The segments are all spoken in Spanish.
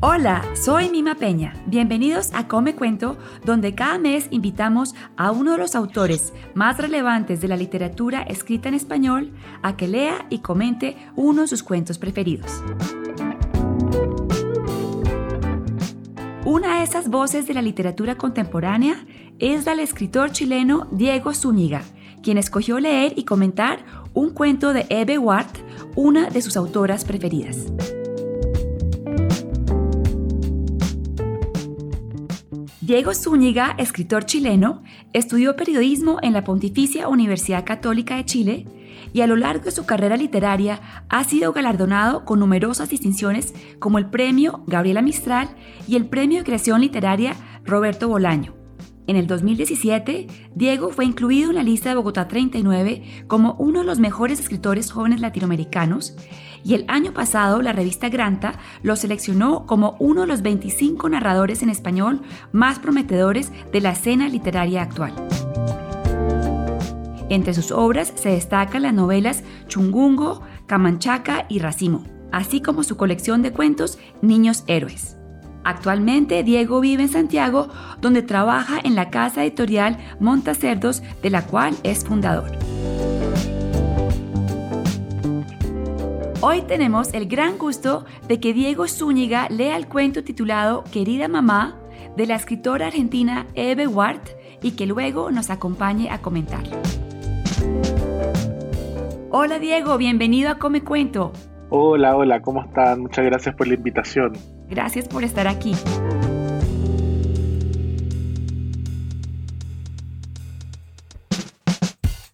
Hola, soy Mima Peña. Bienvenidos a Come Cuento, donde cada mes invitamos a uno de los autores más relevantes de la literatura escrita en español a que lea y comente uno de sus cuentos preferidos. Una de esas voces de la literatura contemporánea es la del escritor chileno Diego Zúñiga, quien escogió leer y comentar un cuento de Eve Ward, una de sus autoras preferidas. Diego Zúñiga, escritor chileno, estudió periodismo en la Pontificia Universidad Católica de Chile y a lo largo de su carrera literaria ha sido galardonado con numerosas distinciones como el Premio Gabriela Mistral y el Premio de Creación Literaria Roberto Bolaño. En el 2017, Diego fue incluido en la lista de Bogotá 39 como uno de los mejores escritores jóvenes latinoamericanos y el año pasado la revista Granta lo seleccionó como uno de los 25 narradores en español más prometedores de la escena literaria actual. Entre sus obras se destacan las novelas Chungungo, Camanchaca y Racimo, así como su colección de cuentos Niños Héroes. Actualmente Diego vive en Santiago, donde trabaja en la casa editorial Montacerdos, de la cual es fundador. Hoy tenemos el gran gusto de que Diego Zúñiga lea el cuento titulado Querida Mamá de la escritora argentina Eve Ward y que luego nos acompañe a comentarlo. Hola Diego, bienvenido a Come Cuento. Hola, hola, ¿cómo están? Muchas gracias por la invitación. Gracias por estar aquí.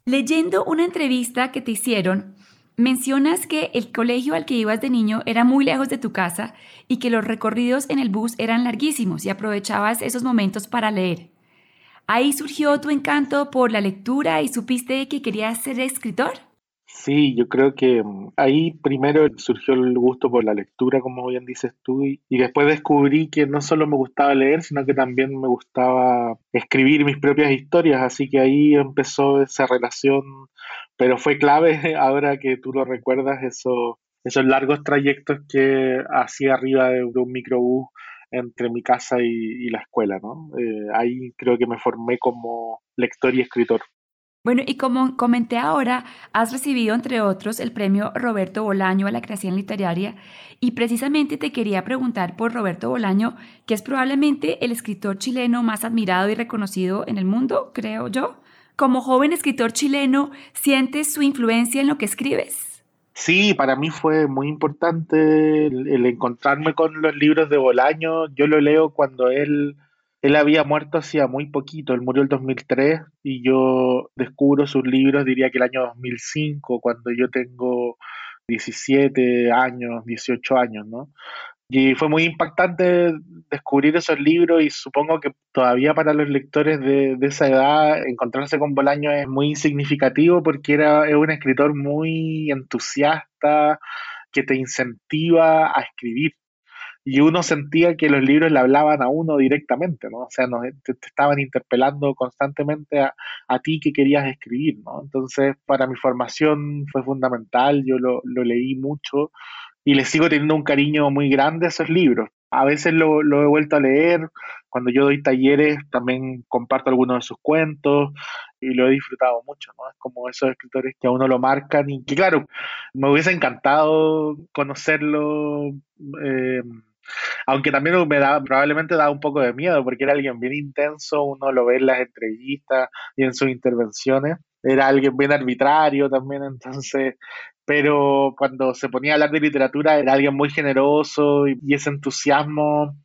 Leyendo una entrevista que te hicieron, mencionas que el colegio al que ibas de niño era muy lejos de tu casa y que los recorridos en el bus eran larguísimos y aprovechabas esos momentos para leer. ¿Ahí surgió tu encanto por la lectura y supiste que querías ser escritor? Sí, yo creo que mm, ahí primero surgió el gusto por la lectura, como bien dices tú, y, después descubrí que no solo me gustaba leer, sino que también me gustaba escribir mis propias historias, así que ahí empezó esa relación, pero fue clave ahora que tú lo recuerdas, eso, esos largos trayectos que hacía arriba de un microbús entre mi casa y, la escuela, ¿no? Eh, ahí creo que me formé como lector y escritor. Bueno, y como comenté ahora, has recibido, entre otros, el premio Roberto Bolaño a la creación literaria y precisamente te quería preguntar por Roberto Bolaño, que es probablemente el escritor chileno más admirado y reconocido en el mundo, creo yo. Como joven escritor chileno, ¿sientes su influencia en lo que escribes? Sí, para mí fue muy importante el encontrarme con los libros de Bolaño. Yo lo leo cuando él él había muerto hacía muy poquito, él murió el 2003 y yo descubro sus libros, diría que el año 2005, cuando yo tengo 17 años, 18 años, ¿no? Y fue muy impactante descubrir esos libros y supongo que todavía para los lectores de, esa edad encontrarse con Bolaño es muy significativo porque era, un escritor muy entusiasta que te incentiva a escribir y uno sentía que los libros le hablaban a uno directamente, ¿no? O sea, te, estaban interpelando constantemente a, ti que querías escribir, ¿no? Entonces, para mi formación fue fundamental, yo lo, leí mucho y le sigo teniendo un cariño muy grande a esos libros. A veces lo, lo, he vuelto a leer, cuando yo doy talleres también comparto algunos de sus cuentos y lo he disfrutado mucho, ¿no? Es como esos escritores que a uno lo marcan y que claro, me hubiese encantado conocerlo. Eh, aunque también me da, probablemente da un poco de miedo, porque era alguien bien intenso, uno lo ve en las entrevistas y en sus intervenciones. Era alguien bien arbitrario también, entonces, pero cuando se ponía a hablar de literatura era alguien muy generoso y, ese entusiasmo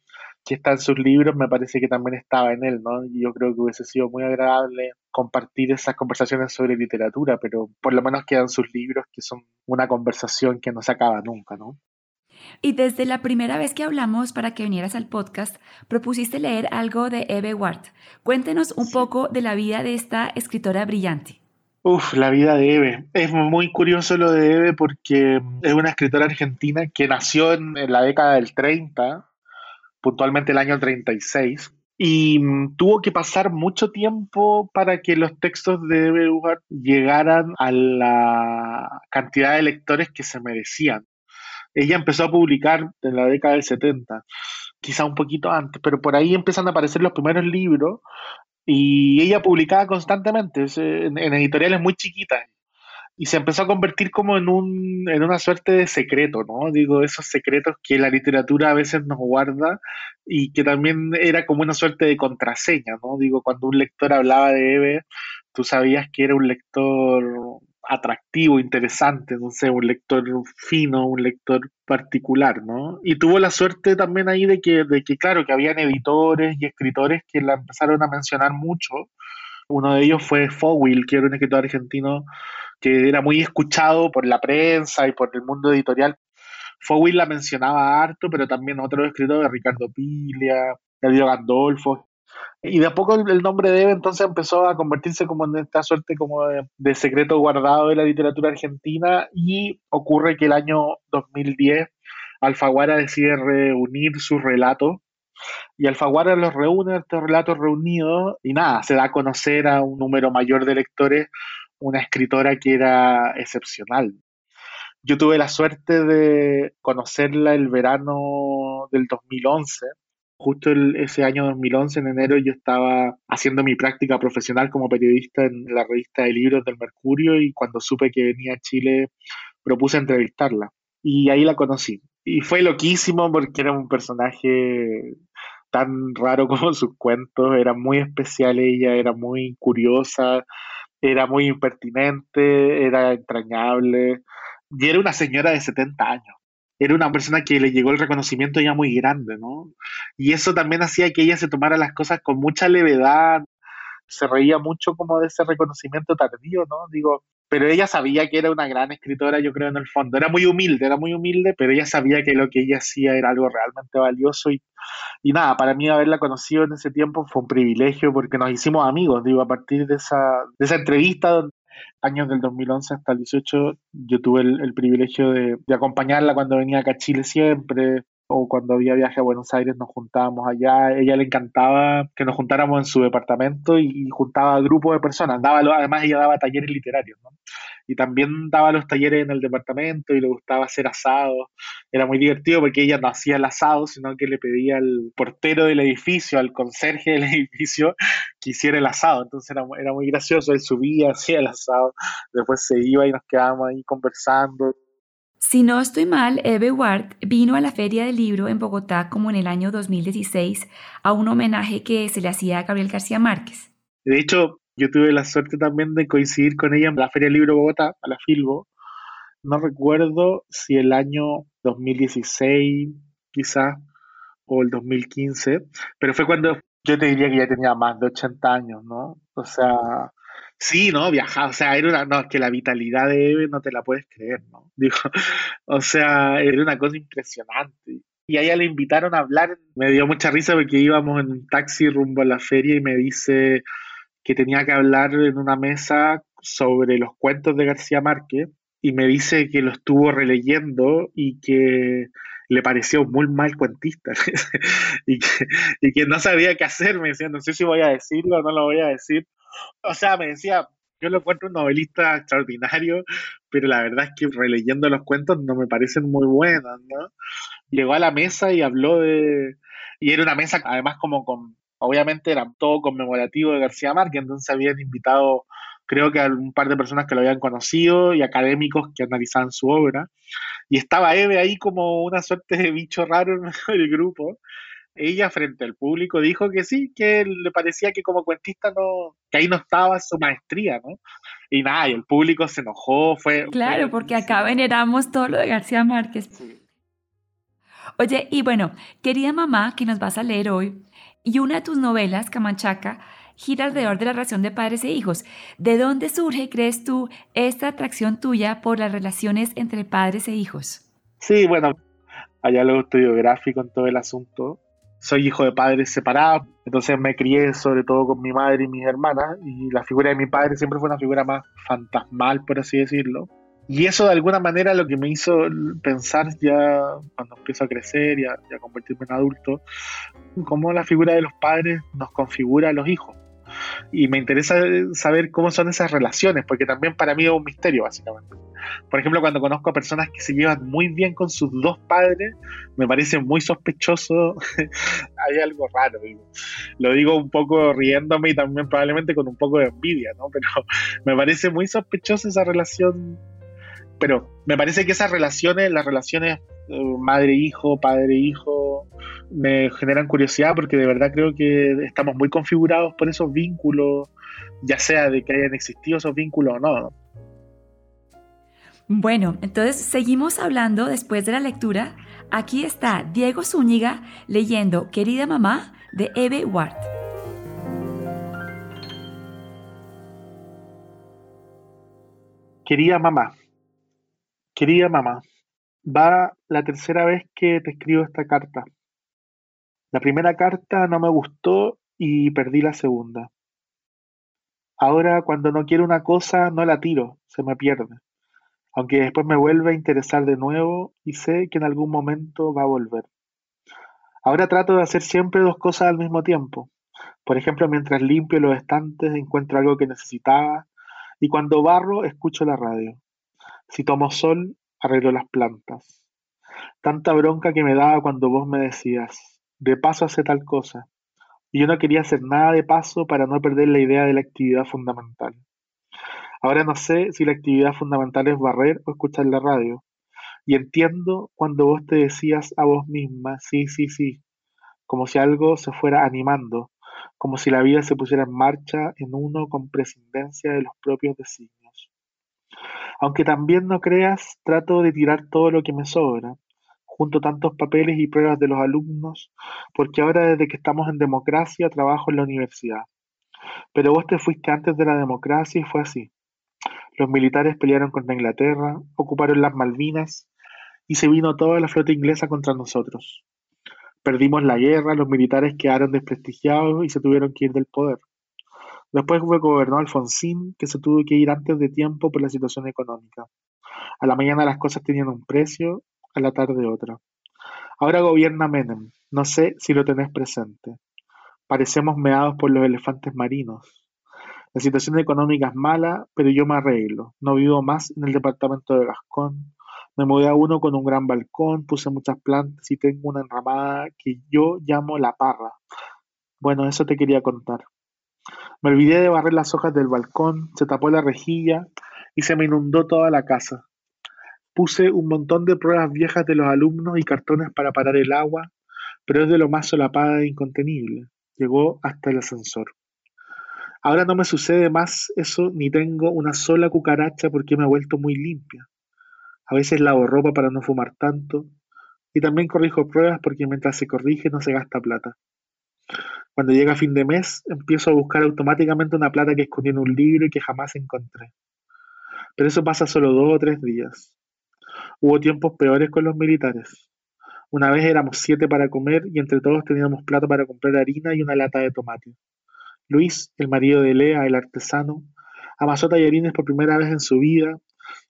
que está en sus libros me parece que también estaba en él, ¿no? Y yo creo que hubiese sido muy agradable compartir esas conversaciones sobre literatura, pero por lo menos quedan sus libros que son una conversación que no se acaba nunca, ¿no? Y desde la primera vez que hablamos para que vinieras al podcast, propusiste leer algo de Eve Ward. Cuéntenos un poco de la vida de esta escritora brillante. Uf, la vida de Eve. Es muy curioso lo de Eve porque es una escritora argentina que nació en, la década del 30, puntualmente el año 36, y mm, tuvo que pasar mucho tiempo para que los textos de Eve Ward llegaran a la cantidad de lectores que se merecían. Ella empezó a publicar en la década del 70, quizá un poquito antes, pero por ahí empiezan a aparecer los primeros libros y ella publicaba constantemente en, en editoriales muy chiquitas y se empezó a convertir como en, un, en una suerte de secreto, ¿no? Digo, esos secretos que la literatura a veces nos guarda y que también era como una suerte de contraseña, ¿no? Digo, cuando un lector hablaba de Eve, tú sabías que era un lector atractivo, interesante, no sé, un lector fino, un lector particular, ¿no? Y tuvo la suerte también ahí de que, de que claro, que habían editores y escritores que la empezaron a mencionar mucho. Uno de ellos fue Fowil, que era un escritor argentino que era muy escuchado por la prensa y por el mundo editorial. Fowil la mencionaba harto, pero también otros escritores, Ricardo Pilia, David Gandolfo. Y de a poco el nombre de Eve entonces empezó a convertirse como en esta suerte como de, secreto guardado de la literatura argentina y ocurre que el año 2010 Alfaguara decide reunir sus relatos y Alfaguara los reúne, estos relatos reunidos, y nada, se da a conocer a un número mayor de lectores una escritora que era excepcional. Yo tuve la suerte de conocerla el verano del 2011. Justo ese año 2011, en enero, yo estaba haciendo mi práctica profesional como periodista en la revista de libros del Mercurio y cuando supe que venía a Chile propuse entrevistarla. Y ahí la conocí. Y fue loquísimo porque era un personaje tan raro como sus cuentos, era muy especial ella, era muy curiosa, era muy impertinente, era entrañable, y era una señora de 70 años. Era una persona que le llegó el reconocimiento ya muy grande, ¿no? Y eso también hacía que ella se tomara las cosas con mucha levedad, se reía mucho como de ese reconocimiento tardío, ¿no? Digo, pero ella sabía que era una gran escritora, yo creo, en el fondo. Era muy humilde, era muy humilde, pero ella sabía que lo que ella hacía era algo realmente valioso y, y nada, para mí haberla conocido en ese tiempo fue un privilegio porque nos hicimos amigos, digo, a partir de esa, de esa entrevista, años del 2011 hasta el 18, yo tuve el, privilegio de, de, acompañarla cuando venía acá a Chile siempre, o cuando había viaje a Buenos Aires nos juntábamos allá. Ella le encantaba que nos juntáramos en su departamento y, juntaba grupos de personas. Daba, además, ella daba talleres literarios, ¿no? Y también daba los talleres en el departamento y le gustaba hacer asados. Era muy divertido porque ella no hacía el asado, sino que le pedía al portero del edificio, al conserje del edificio, que hiciera el asado. Entonces era, era muy gracioso. Él subía, hacía el asado, después se iba y nos quedábamos ahí conversando si no estoy mal, Eve Ward vino a la Feria del Libro en Bogotá como en el año 2016 a un homenaje que se le hacía a Gabriel García Márquez. De hecho, yo tuve la suerte también de coincidir con ella en la Feria del Libro Bogotá, a la Filbo. No recuerdo si el año 2016 quizás o el 2015, pero fue cuando yo te diría que ya tenía más de 80 años, ¿no? O sea, Sí, no, viajar, o sea, era una, no, es que la vitalidad de Eve no te la puedes creer, ¿no? Digo, o sea, era una cosa impresionante. Y a ella le invitaron a hablar, me dio mucha risa porque íbamos en un taxi rumbo a la feria y me dice que tenía que hablar en una mesa sobre los cuentos de García Márquez y me dice que lo estuvo releyendo y que le pareció muy mal cuentista y, que, y que no sabía qué hacer, me no sé si voy a decirlo o no lo voy a decir, o sea, me decía, yo lo encuentro un novelista extraordinario, pero la verdad es que releyendo los cuentos no me parecen muy buenos, ¿no? Llegó a la mesa y habló de... Y era una mesa, además, como con... Obviamente era todo conmemorativo de García Márquez, entonces habían invitado, creo que a un par de personas que lo habían conocido y académicos que analizaban su obra. Y estaba Eve ahí como una suerte de bicho raro en el grupo ella frente al público dijo que sí, que le parecía que como cuentista no, que ahí no estaba su maestría, ¿no? Y nada, y el público se enojó, fue... Claro, porque acá veneramos todo lo de García Márquez. Oye, y bueno, querida mamá, que nos vas a leer hoy, y una de tus novelas, Camanchaca, gira alrededor de la relación de padres e hijos. ¿De dónde surge, crees tú, esta atracción tuya por las relaciones entre padres e hijos? Sí, bueno, allá lo estudio gráfico en todo el asunto soy hijo de padres separados, entonces me crié sobre todo con mi madre y mis hermanas, y la figura de mi padre siempre fue una figura más fantasmal, por así decirlo. Y eso de alguna manera lo que me hizo pensar ya cuando empiezo a crecer y a, convertirme en adulto, cómo la figura de los padres nos configura a los hijos. Y me interesa saber cómo son esas relaciones, porque también para mí es un misterio, básicamente. Por ejemplo, cuando conozco a personas que se llevan muy bien con sus dos padres, me parece muy sospechoso, hay algo raro. Lo digo un poco riéndome y también probablemente con un poco de envidia, ¿no? Pero me parece muy sospechoso esa relación pero me parece que esas relaciones, las relaciones eh, madre-hijo, padre-hijo, me generan curiosidad porque de verdad creo que estamos muy configurados por esos vínculos, ya sea de que hayan existido esos vínculos o no. Bueno, entonces seguimos hablando después de la lectura. Aquí está Diego Zúñiga leyendo Querida Mamá de Eve Ward. Querida mamá, Querida mamá, va la tercera vez que te escribo esta carta. La primera carta no me gustó y perdí la segunda. Ahora cuando no quiero una cosa no la tiro, se me pierde. Aunque después me vuelve a interesar de nuevo y sé que en algún momento va a volver. Ahora trato de hacer siempre dos cosas al mismo tiempo. Por ejemplo, mientras limpio los estantes encuentro algo que necesitaba y cuando barro escucho la radio. Si tomo sol, arreglo las plantas. Tanta bronca que me daba cuando vos me decías, de paso hace tal cosa. Y yo no quería hacer nada de paso para no perder la idea de la actividad fundamental. Ahora no sé si la actividad fundamental es barrer o escuchar la radio. Y entiendo cuando vos te decías a vos misma, sí, sí, sí, como si algo se fuera animando, como si la vida se pusiera en marcha en uno con prescindencia de los propios designios. Aunque también no creas, trato de tirar todo lo que me sobra, junto tantos papeles y pruebas de los alumnos, porque ahora desde que estamos en democracia trabajo en la universidad. Pero vos te fuiste antes de la democracia y fue así. Los militares pelearon contra Inglaterra, ocuparon las Malvinas y se vino toda la flota inglesa contra nosotros. Perdimos la guerra, los militares quedaron desprestigiados y se tuvieron que ir del poder. Después gobernó Alfonsín, que se tuvo que ir antes de tiempo por la situación económica. A la mañana las cosas tenían un precio, a la tarde otra. Ahora gobierna Menem, no sé si lo tenés presente. Parecemos meados por los elefantes marinos. La situación económica es mala, pero yo me arreglo. No vivo más en el departamento de Gascón. Me mudé a uno con un gran balcón, puse muchas plantas y tengo una enramada que yo llamo la parra. Bueno, eso te quería contar. Me olvidé de barrer las hojas del balcón, se tapó la rejilla y se me inundó toda la casa. Puse un montón de pruebas viejas de los alumnos y cartones para parar el agua, pero es de lo más solapada e incontenible. Llegó hasta el ascensor. Ahora no me sucede más eso ni tengo una sola cucaracha porque me he vuelto muy limpia. A veces lavo ropa para no fumar tanto y también corrijo pruebas porque mientras se corrige no se gasta plata. Cuando llega fin de mes, empiezo a buscar automáticamente una plata que escondí en un libro y que jamás encontré. Pero eso pasa solo dos o tres días. Hubo tiempos peores con los militares. Una vez éramos siete para comer y entre todos teníamos plata para comprar harina y una lata de tomate. Luis, el marido de Lea, el artesano, amasó tallarines por primera vez en su vida,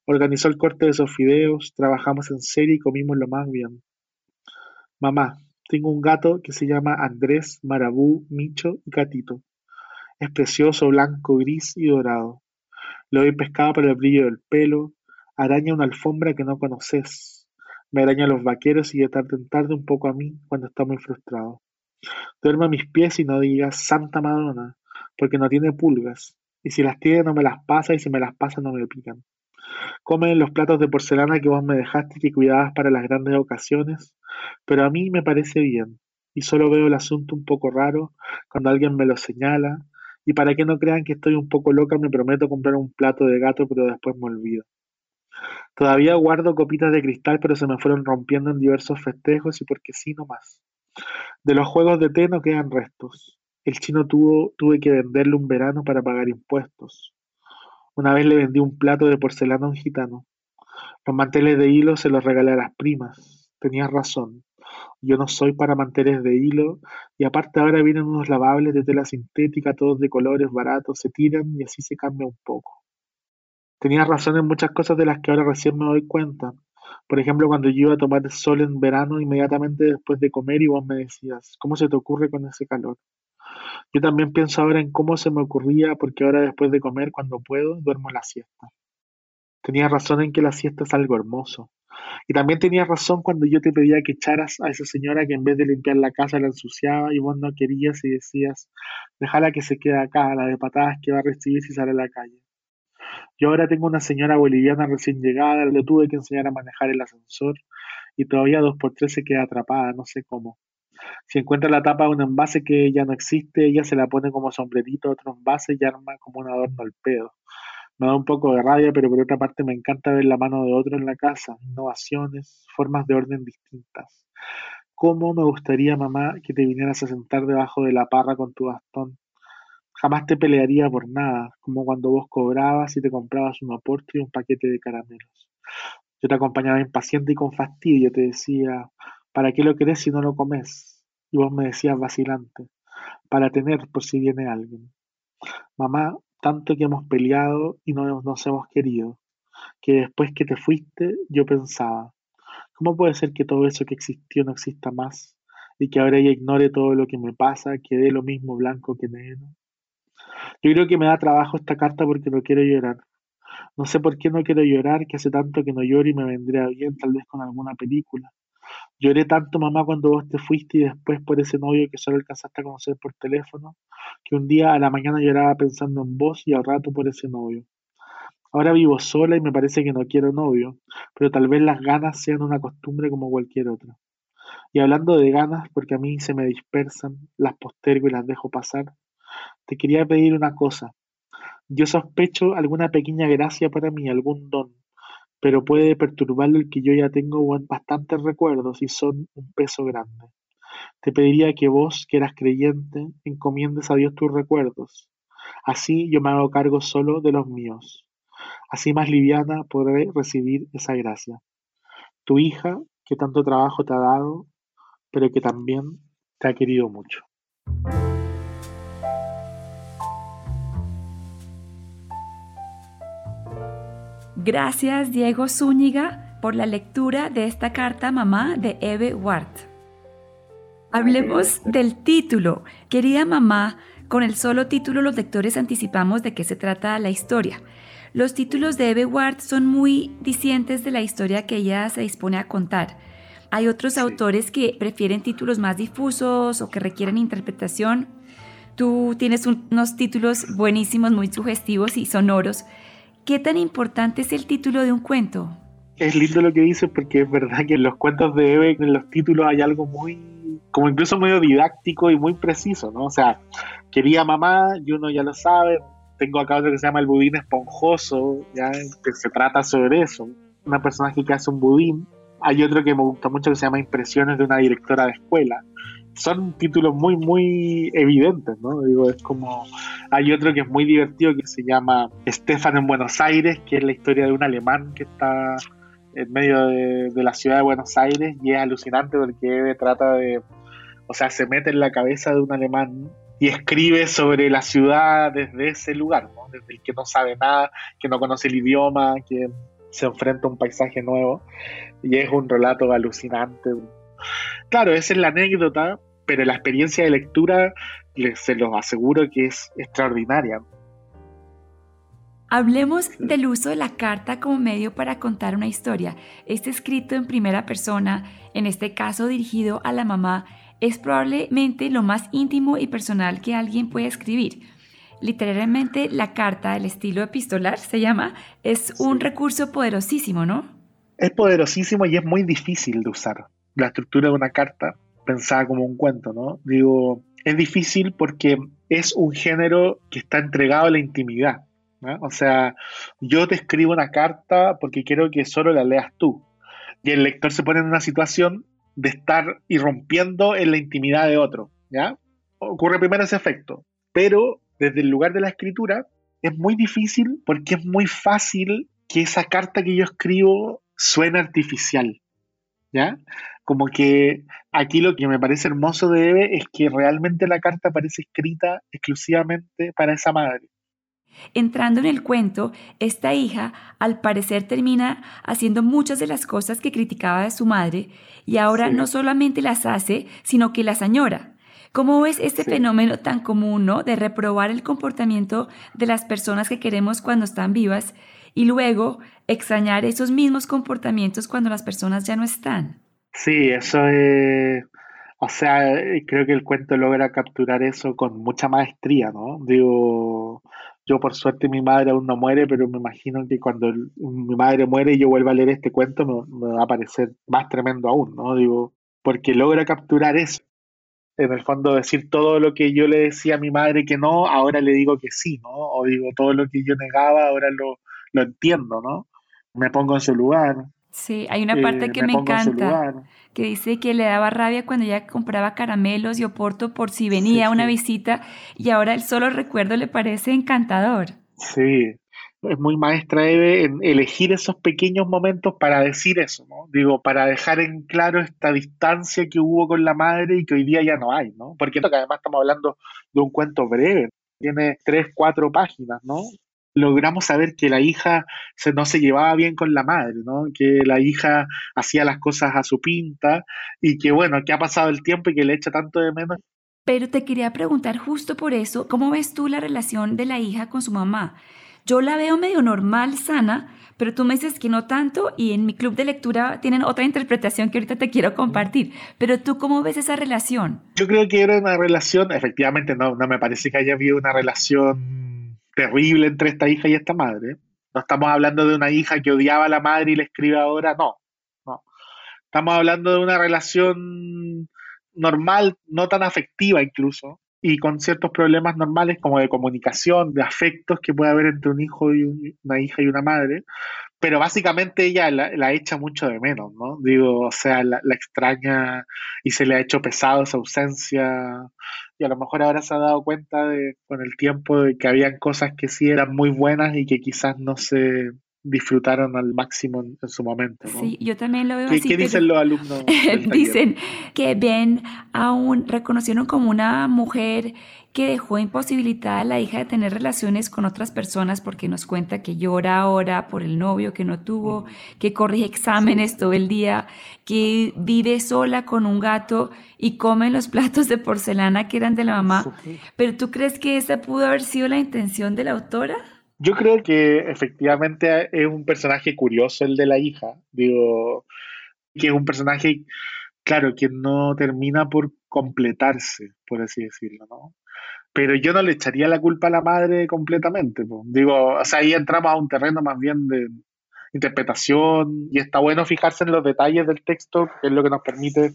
organizó el corte de esos fideos, trabajamos en serie y comimos lo más bien. Mamá, tengo un gato que se llama Andrés, Marabú, Micho y Catito. Es precioso, blanco, gris y dorado. Lo doy pescado por el brillo del pelo, araña una alfombra que no conoces. Me araña los vaqueros y de tarde en tarde un poco a mí cuando está muy frustrado. Duerme a mis pies y no digas Santa Madonna, porque no tiene pulgas. Y si las tiene no me las pasa y si me las pasa no me pican. Come los platos de porcelana que vos me dejaste y que cuidabas para las grandes ocasiones, pero a mí me parece bien, y solo veo el asunto un poco raro cuando alguien me lo señala, y para que no crean que estoy un poco loca me prometo comprar un plato de gato pero después me olvido. Todavía guardo copitas de cristal pero se me fueron rompiendo en diversos festejos y porque sí no más. De los juegos de té no quedan restos. El chino tuvo, tuve que venderle un verano para pagar impuestos. Una vez le vendí un plato de porcelana a un gitano. Los manteles de hilo se los regalé a las primas. Tenías razón. Yo no soy para manteles de hilo y aparte ahora vienen unos lavables de tela sintética, todos de colores baratos, se tiran y así se cambia un poco. Tenías razón en muchas cosas de las que ahora recién me doy cuenta. Por ejemplo, cuando yo iba a tomar el sol en verano inmediatamente después de comer y vos me decías, ¿cómo se te ocurre con ese calor? Yo también pienso ahora en cómo se me ocurría, porque ahora después de comer, cuando puedo, duermo la siesta. Tenía razón en que la siesta es algo hermoso. Y también tenías razón cuando yo te pedía que echaras a esa señora que en vez de limpiar la casa la ensuciaba y vos no querías y decías, déjala que se quede acá, la de patadas que va a recibir si sale a la calle. Yo ahora tengo una señora boliviana recién llegada, le tuve que enseñar a manejar el ascensor y todavía dos por tres se queda atrapada, no sé cómo. Si encuentra la tapa de un envase que ya no existe, ella se la pone como sombrerito a otro envase y arma como un adorno al pedo. Me da un poco de rabia, pero por otra parte me encanta ver la mano de otro en la casa, innovaciones, formas de orden distintas. ¿Cómo me gustaría, mamá, que te vinieras a sentar debajo de la parra con tu bastón? Jamás te pelearía por nada, como cuando vos cobrabas y te comprabas un aporte y un paquete de caramelos. Yo te acompañaba impaciente y con fastidio, te decía, ¿para qué lo querés si no lo comes? Y vos me decías vacilante, para tener por si viene alguien. Mamá, tanto que hemos peleado y no nos hemos querido, que después que te fuiste yo pensaba, ¿cómo puede ser que todo eso que existió no exista más y que ahora ella ignore todo lo que me pasa, que dé lo mismo blanco que negro? Yo creo que me da trabajo esta carta porque no quiero llorar. No sé por qué no quiero llorar, que hace tanto que no lloro y me vendría bien tal vez con alguna película. Lloré tanto, mamá, cuando vos te fuiste y después por ese novio que solo alcanzaste a conocer por teléfono, que un día a la mañana lloraba pensando en vos y al rato por ese novio. Ahora vivo sola y me parece que no quiero novio, pero tal vez las ganas sean una costumbre como cualquier otra. Y hablando de ganas, porque a mí se me dispersan, las postergo y las dejo pasar, te quería pedir una cosa. Yo sospecho alguna pequeña gracia para mí, algún don, pero puede perturbarlo el que yo ya tengo bastantes recuerdos y son un peso grande. Te pediría que vos, que eras creyente, encomiendes a Dios tus recuerdos. Así yo me hago cargo solo de los míos. Así más liviana podré recibir esa gracia. Tu hija, que tanto trabajo te ha dado, pero que también te ha querido mucho. Gracias Diego Zúñiga por la lectura de esta carta mamá de Eve Ward. Hablemos del título. Querida mamá, con el solo título los lectores anticipamos de qué se trata la historia. Los títulos de Eve Ward son muy dicientes de la historia que ella se dispone a contar. Hay otros autores que prefieren títulos más difusos o que requieren interpretación. Tú tienes unos títulos buenísimos, muy sugestivos y sonoros. ¿Qué tan importante es el título de un cuento? Es lindo lo que dices porque es verdad que en los cuentos de Eve, en los títulos hay algo muy, como incluso medio didáctico y muy preciso, ¿no? O sea, quería mamá, y uno ya lo sabe, tengo acá otro que se llama el budín esponjoso, ya que se trata sobre eso, una personaje que hace un budín. Hay otro que me gusta mucho que se llama Impresiones de una directora de escuela, son títulos muy, muy evidentes, ¿no? Digo, es como. Hay otro que es muy divertido que se llama Estefan en Buenos Aires, que es la historia de un alemán que está en medio de, la ciudad de Buenos Aires y es alucinante porque trata de. O sea, se mete en la cabeza de un alemán y escribe sobre la ciudad desde ese lugar, ¿no? Desde el que no sabe nada, que no conoce el idioma, que se enfrenta a un paisaje nuevo. Y es un relato alucinante. Claro, esa es la anécdota, pero la experiencia de lectura se los aseguro que es extraordinaria. Hablemos del uso de la carta como medio para contar una historia. Este escrito en primera persona, en este caso dirigido a la mamá, es probablemente lo más íntimo y personal que alguien puede escribir. Literalmente la carta, el estilo epistolar se llama, es un recurso poderosísimo, ¿no? Es poderosísimo y es muy difícil de usar. La estructura de una carta pensada como un cuento, ¿no? Digo, es difícil porque es un género que está entregado a la intimidad. ¿no? O sea, yo te escribo una carta porque quiero que solo la leas tú. Y el lector se pone en una situación de estar irrumpiendo en la intimidad de otro, ¿ya? Ocurre primero ese efecto. Pero desde el lugar de la escritura es muy difícil porque es muy fácil que esa carta que yo escribo suene artificial, ¿ya? Como que aquí lo que me parece hermoso de Eve es que realmente la carta parece escrita exclusivamente para esa madre. Entrando en el cuento, esta hija al parecer termina haciendo muchas de las cosas que criticaba de su madre y ahora no solamente las hace, sino que las añora. ¿Cómo ves este fenómeno tan común, ¿no? De reprobar el comportamiento de las personas que queremos cuando están vivas y luego extrañar esos mismos comportamientos cuando las personas ya no están. Sí, eso es, o sea, creo que el cuento logra capturar eso con mucha maestría, ¿no? Digo, yo por suerte mi madre aún no muere, pero me imagino que cuando mi madre muere y yo vuelva a leer este cuento me, va a parecer más tremendo aún, ¿no? Digo, porque logra capturar eso. En el fondo decir todo lo que yo le decía a mi madre que no, ahora le digo que sí, ¿no? O digo todo lo que yo negaba, ahora lo, lo entiendo, ¿no? Me pongo en su lugar. Sí, hay una parte eh, que me, encanta, que dice que le daba rabia cuando ella compraba caramelos y oporto por si venía una visita y ahora el solo recuerdo le parece encantador. Sí, es muy maestra Eve en elegir esos pequeños momentos para decir eso, ¿no? Digo, para dejar en claro esta distancia que hubo con la madre y que hoy día ya no hay, ¿no? Porque además estamos hablando de un cuento breve, tiene tres, cuatro páginas, ¿no? Logramos saber que la hija se, no se llevaba bien con la madre, ¿no? que la hija hacía las cosas a su pinta y que bueno, que ha pasado el tiempo y que le echa tanto de menos. Pero te quería preguntar justo por eso, ¿cómo ves tú la relación de la hija con su mamá? Yo la veo medio normal, sana, pero tú me dices que no tanto y en mi club de lectura tienen otra interpretación que ahorita te quiero compartir. Pero tú, ¿cómo ves esa relación? Yo creo que era una relación, efectivamente no, no me parece que haya habido una relación terrible entre esta hija y esta madre. No estamos hablando de una hija que odiaba a la madre y le escribe ahora, no, no. Estamos hablando de una relación normal, no tan afectiva incluso, y con ciertos problemas normales como de comunicación, de afectos que puede haber entre un hijo y una hija y una madre, pero básicamente ella la, echa mucho de menos, ¿no? Digo, o sea, la, extraña y se le ha hecho pesado esa ausencia y a lo mejor ahora se ha dado cuenta de, con el tiempo de que habían cosas que sí eran muy buenas y que quizás no se disfrutaron al máximo en, su momento. ¿no? Sí, yo también lo veo ¿Qué, así. ¿Qué dicen los alumnos? dicen que ven a un, reconocieron como una mujer que dejó imposibilitada a la hija de tener relaciones con otras personas porque nos cuenta que llora ahora por el novio que no tuvo, que corrige exámenes todo el día, que vive sola con un gato y come los platos de porcelana que eran de la mamá. Pero ¿tú crees que esa pudo haber sido la intención de la autora? Yo creo que efectivamente es un personaje curioso el de la hija. Digo, que es un personaje, claro, que no termina por completarse, por así decirlo, ¿no? pero yo no le echaría la culpa a la madre completamente. Digo, o sea, ahí entramos a un terreno más bien de interpretación y está bueno fijarse en los detalles del texto, que es lo que nos permite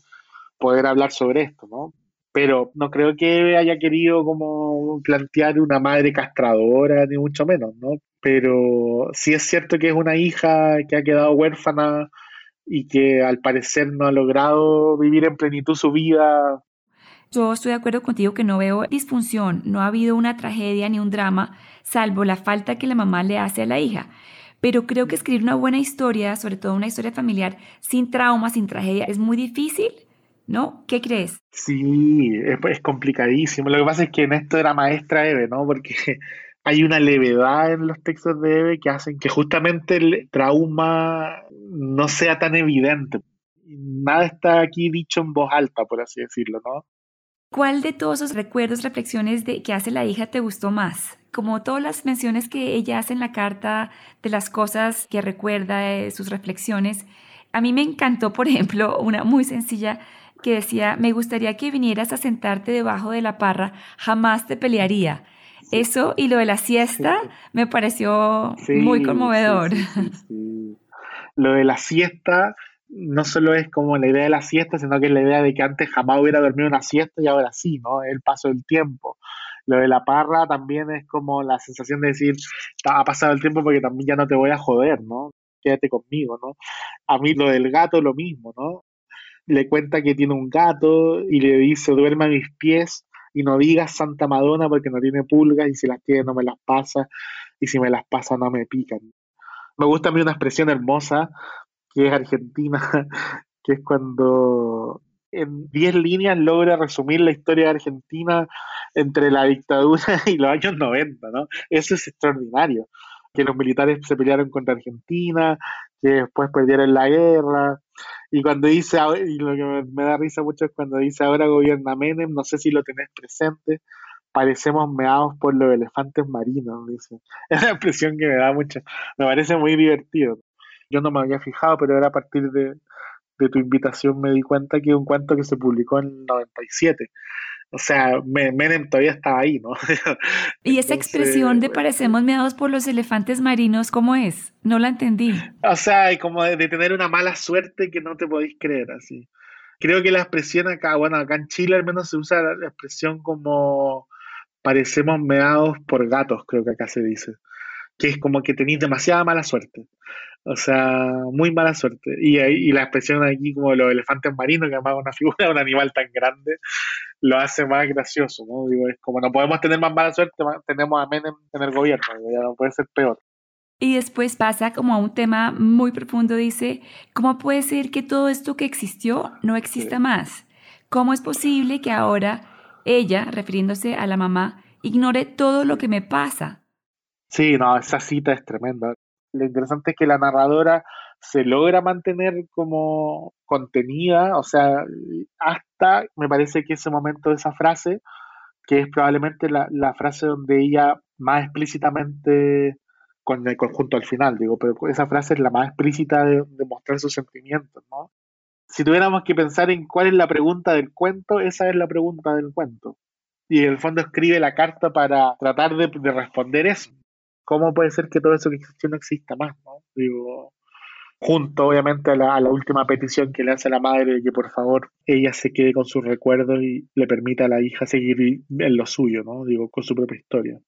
poder hablar sobre esto, ¿no? Pero no creo que haya querido como plantear una madre castradora, ni mucho menos, ¿no? Pero sí es cierto que es una hija que ha quedado huérfana y que al parecer no ha logrado vivir en plenitud su vida yo estoy de acuerdo contigo que no veo disfunción, no ha habido una tragedia ni un drama, salvo la falta que la mamá le hace a la hija. Pero creo que escribir una buena historia, sobre todo una historia familiar, sin trauma, sin tragedia, es muy difícil, ¿no? ¿Qué crees? Sí, es, complicadísimo. Lo que pasa es que en esto era maestra Eve, ¿no? Porque hay una levedad en los textos de Eve que hacen que justamente el trauma no sea tan evidente. Nada está aquí dicho en voz alta, por así decirlo, ¿no? ¿Cuál de todos esos recuerdos, reflexiones de, que hace la hija te gustó más? Como todas las menciones que ella hace en la carta de las cosas que recuerda, de sus reflexiones, a mí me encantó, por ejemplo, una muy sencilla que decía, me gustaría que vinieras a sentarte debajo de la parra, jamás te pelearía. Eso y lo de la siesta me pareció muy conmovedor. lo de la siesta no solo es como la idea de la siesta, sino que es la idea de que antes jamás hubiera dormido una siesta y ahora sí, ¿no? El paso del tiempo. Lo de la parra también es como la sensación de decir, ha pasado el tiempo porque también ya no te voy a joder, ¿no? Quédate conmigo, ¿no? A mí lo del gato lo mismo, ¿no? Le cuenta que tiene un gato y le dice, duerme a mis pies y no digas Santa Madonna porque no tiene pulgas y si las tiene no me las pasa y si me las pasa no me pican. Me gusta a mí una expresión hermosa que es Argentina, que es cuando en 10 líneas logra resumir la historia de Argentina entre la dictadura y los años 90, ¿no? Eso es extraordinario. Que los militares se pelearon contra Argentina, que después perdieron la guerra, Y cuando dice, y lo que me, da risa mucho es cuando dice ahora gobierna Menem, no sé si lo tenés presente, parecemos meados por los elefantes marinos, dice. Es una expresión que me da mucho, me parece muy divertido. Yo no me había fijado, pero era a partir de, de tu invitación me di cuenta que un cuento que se publicó en el 97. O sea, Menem todavía estaba ahí, ¿no? ¿Y esa expresión de parecemos meados por los elefantes marinos, cómo es? No la entendí. O sea, como de, tener una mala suerte que no te podéis creer, así. Creo que la expresión acá, bueno, acá en Chile al menos se usa la expresión como parecemos meados por gatos, creo que acá se dice. Que es como que tenéis demasiada mala suerte. O sea, muy mala suerte. Y, y la expresión aquí como los elefantes marinos, que además una figura de un animal tan grande, lo hace más gracioso, ¿no? Digo, es como no podemos tener más mala suerte, tenemos a Menem en el gobierno, ya no puede ser peor. Y después pasa como a un tema muy profundo, dice, ¿cómo puede ser que todo esto que existió no exista más? ¿Cómo es posible que ahora ella, refiriéndose a la mamá, ignore todo lo que me pasa? Sí, no, esa cita es tremenda lo interesante es que la narradora se logra mantener como contenida, o sea, hasta me parece que ese momento de esa frase, que es probablemente la, frase donde ella más explícitamente, con el conjunto al final, digo, pero esa frase es la más explícita de, mostrar sus sentimientos, ¿no? Si tuviéramos que pensar en cuál es la pregunta del cuento, esa es la pregunta del cuento. Y en el fondo escribe la carta para tratar de responder eso. ¿Cómo puede ser que todo eso que existió no exista más? ¿no? Digo, junto obviamente a la, última petición que le hace a la madre de que por favor ella se quede con sus recuerdos y le permita a la hija seguir en lo suyo, ¿no? Digo, con su propia historia.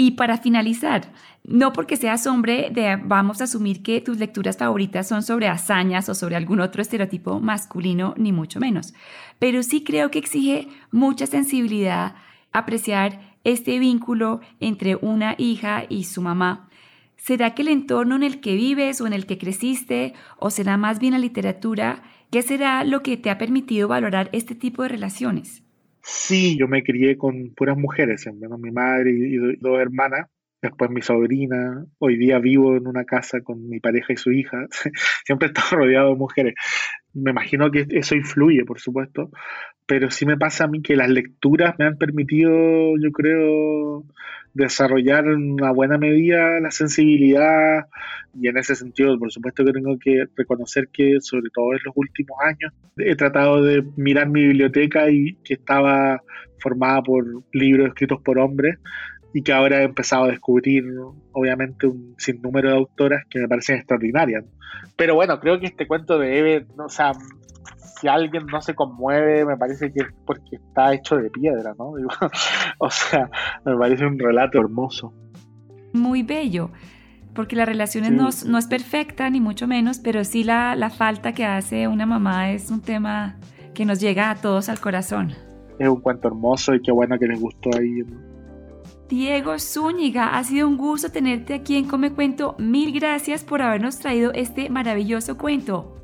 Y para finalizar, no porque seas hombre, de, vamos a asumir que tus lecturas favoritas son sobre hazañas o sobre algún otro estereotipo masculino, ni mucho menos. Pero sí creo que exige mucha sensibilidad apreciar este vínculo entre una hija y su mamá? ¿Será que el entorno en el que vives o en el que creciste, o será más bien la literatura, qué será lo que te ha permitido valorar este tipo de relaciones? Sí, yo me crié con puras mujeres, mi madre y dos hermanas, después mi sobrina, hoy día vivo en una casa con mi pareja y su hija, siempre he estado rodeado de mujeres. Me imagino que eso influye, por supuesto, pero sí me pasa a mí que las lecturas me han permitido, yo creo, desarrollar en una buena medida la sensibilidad y en ese sentido, por supuesto que tengo que reconocer que sobre todo en los últimos años he tratado de mirar mi biblioteca y que estaba formada por libros escritos por hombres y que ahora he empezado a descubrir obviamente un sinnúmero de autoras que me parecen extraordinarias. Pero bueno, creo que este cuento de Eve, o sea, si alguien no se conmueve, me parece que es porque está hecho de piedra, ¿no? o sea, me parece un relato hermoso. Muy bello, porque la relación no, es perfecta, ni mucho menos, pero sí la, la falta que hace una mamá es un tema que nos llega a todos al corazón. Es un cuento hermoso y qué bueno que les gustó ahí. Diego Zúñiga, ha sido un gusto tenerte aquí en Come Cuento. Mil gracias por habernos traído este maravilloso cuento.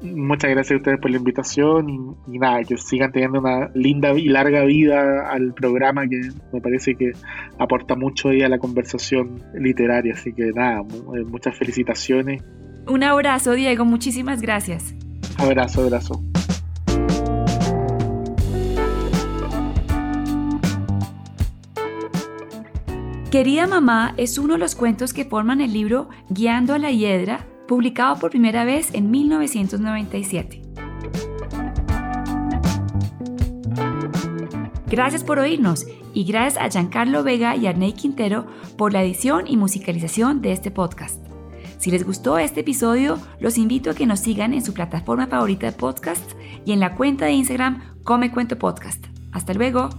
Muchas gracias a ustedes por la invitación y, nada, que sigan teniendo una linda y larga vida al programa que me parece que aporta mucho ahí a la conversación literaria. Así que nada, eh, muchas felicitaciones. Un abrazo, Diego, muchísimas gracias. Abrazo, abrazo. Querida Mamá es uno de los cuentos que forman el libro Guiando a la Hiedra publicado por primera vez en 1997. Gracias por oírnos y gracias a Giancarlo Vega y Arnei Quintero por la edición y musicalización de este podcast. Si les gustó este episodio, los invito a que nos sigan en su plataforma favorita de podcast y en la cuenta de Instagram Come Cuento Podcast. Hasta luego.